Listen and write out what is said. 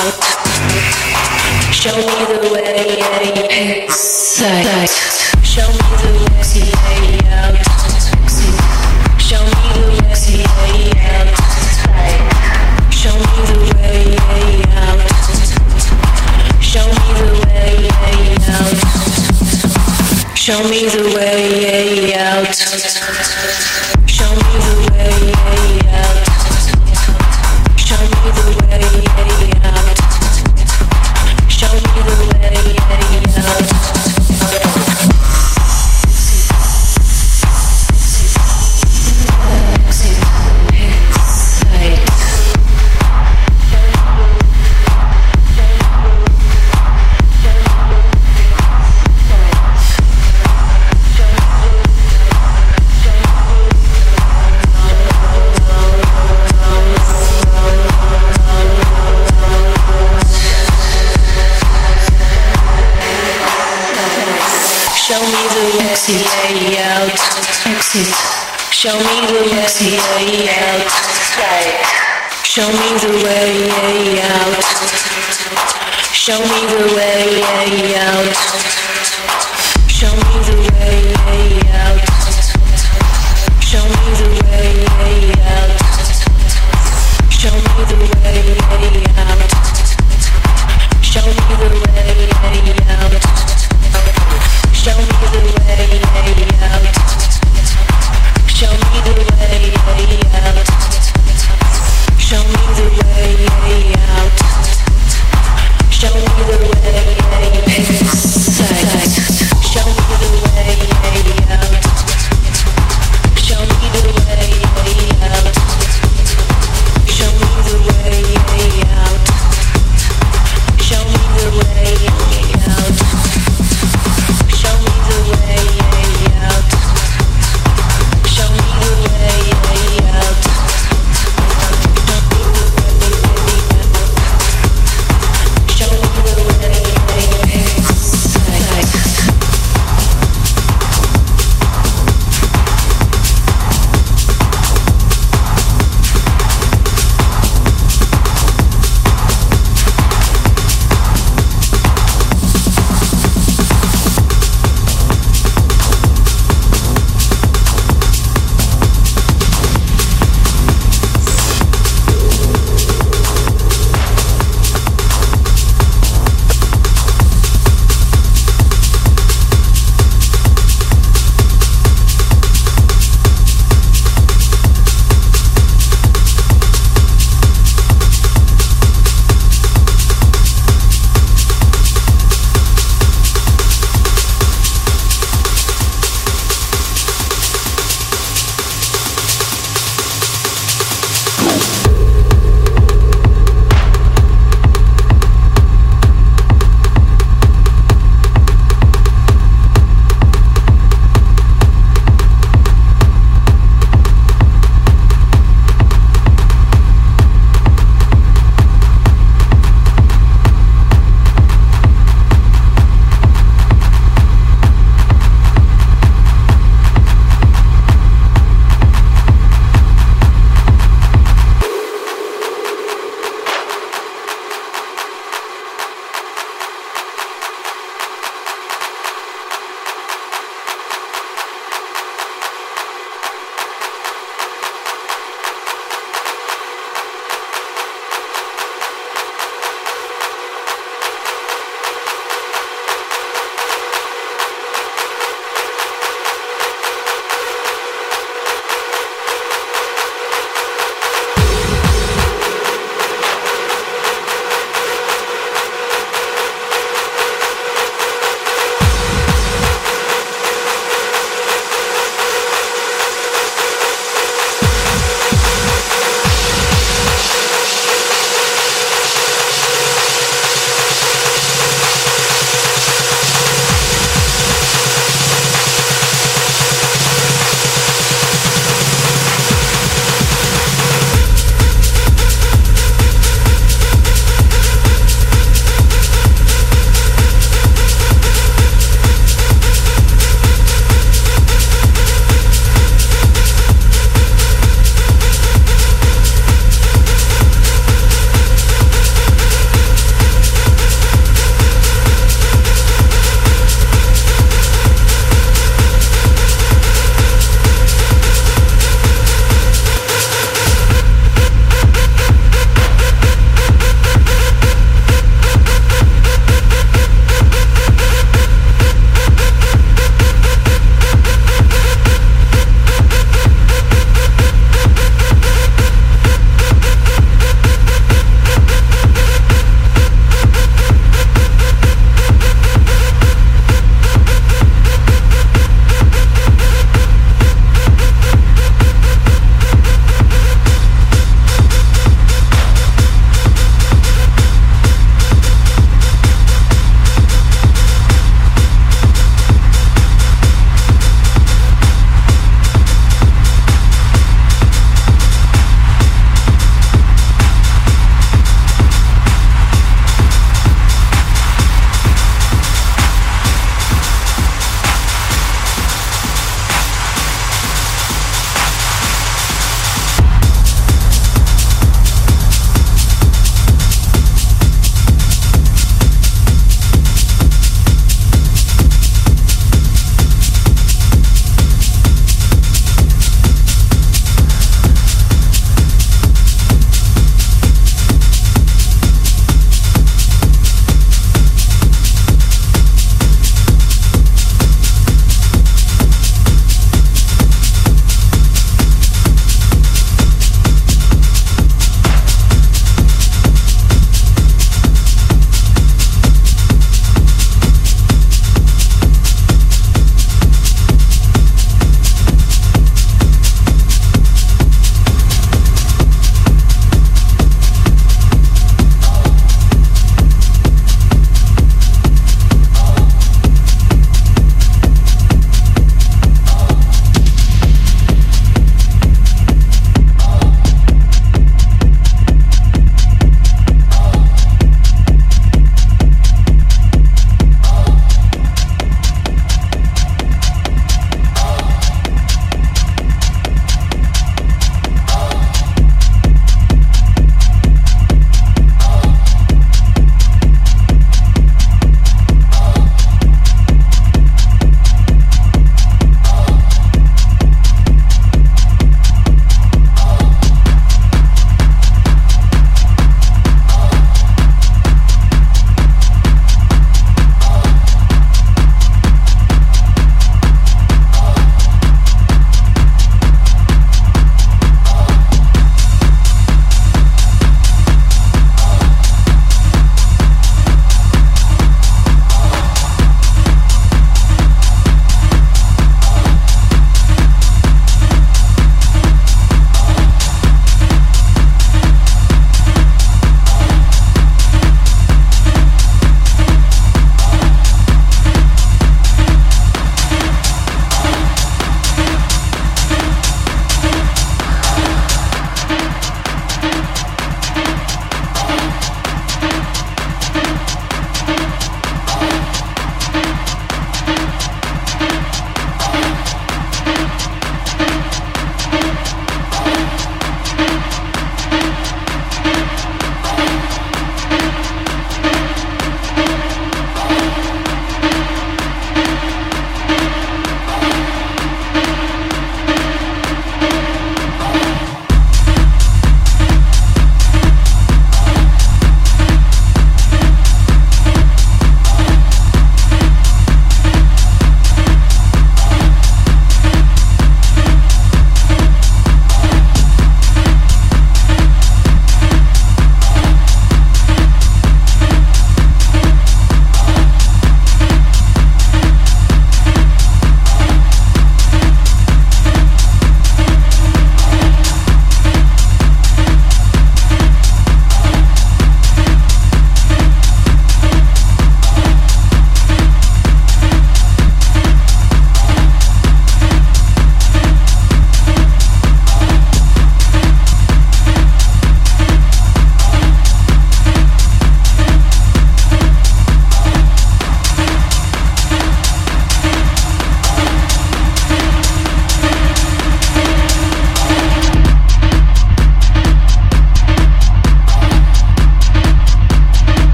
Show me the way. Show me the way out. Show me the way out. Show me the way out. Show me the way out. Show me the way out. the way out. Show me the way out.